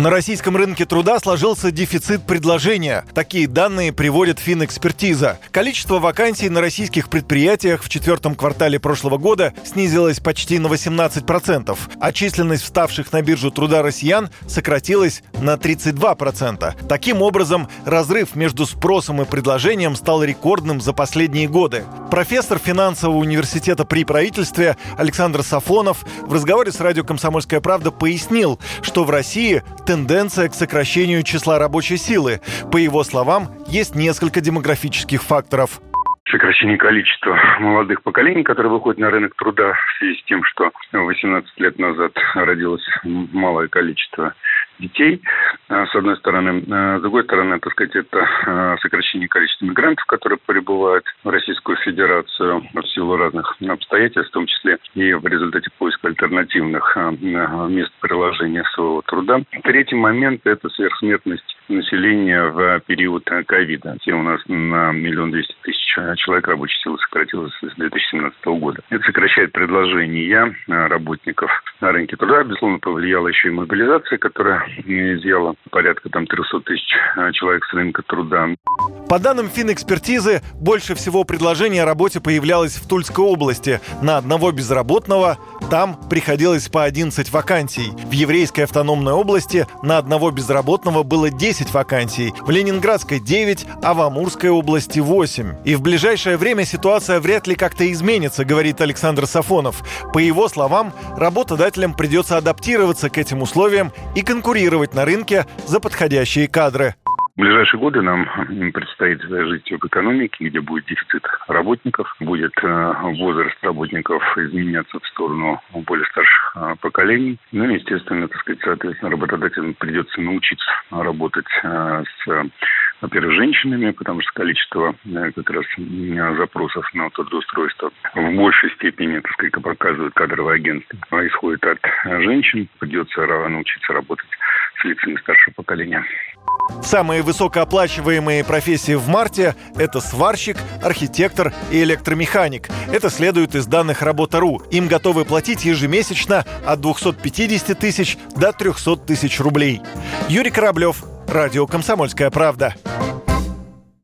На российском рынке труда сложился дефицит предложения. Такие данные приводит Финэкспертиза. Количество вакансий на российских предприятиях в четвертом квартале прошлого года снизилось почти на 18%, а численность вставших на биржу труда россиян сократилась на 32%. Таким образом, разрыв между спросом и предложением стал рекордным за последние годы. Профессор финансового университета при правительстве Александр Сафонов в разговоре с радио «Комсомольская правда» пояснил, что в России тенденция к сокращению числа рабочей силы. По его словам, есть несколько демографических факторов сокращение количества молодых поколений, которые выходят на рынок труда в связи с тем, что 18 лет назад родилось малое количество детей, а, с одной стороны. А, с другой стороны, так сказать, это а, сокращение количества мигрантов, которые прибывают в Российскую Федерацию в силу разных обстоятельств, в том числе и в результате поиска альтернативных мест приложения своего труда. Третий момент – это сверхсмертность населения в период ковида. Все у нас на миллион двести тысяч человек рабочей силы сократилось с 2017 года. Это сокращает предложение работников на рынке труда. Безусловно, повлияла еще и мобилизация, которая изъяла порядка там 300 тысяч а, человек с рынка труда. По данным финэкспертизы, больше всего предложений о работе появлялось в Тульской области. На одного безработного там приходилось по 11 вакансий. В Еврейской автономной области на одного безработного было 10 вакансий. В Ленинградской 9, а в Амурской области 8. И в ближайшее время ситуация вряд ли как-то изменится, говорит Александр Сафонов. По его словам, работодателям придется адаптироваться к этим условиям и конкурировать на рынке за подходящие кадры. В ближайшие годы нам предстоит жить в экономике, где будет дефицит работников, будет э, возраст работников изменяться в сторону более старших э, поколений. Ну и, естественно, так сказать, соответственно, работодателям придется научиться работать э, с во-первых, женщинами, потому что количество как раз запросов на трудоустройство в большей степени, так сказать, показывают кадровые агентства, исходит от женщин. Придется научиться работать с лицами старшего поколения. Самые высокооплачиваемые профессии в марте – это сварщик, архитектор и электромеханик. Это следует из данных Работа.ру. Им готовы платить ежемесячно от 250 тысяч до 300 тысяч рублей. Юрий Кораблев, Радио «Комсомольская правда».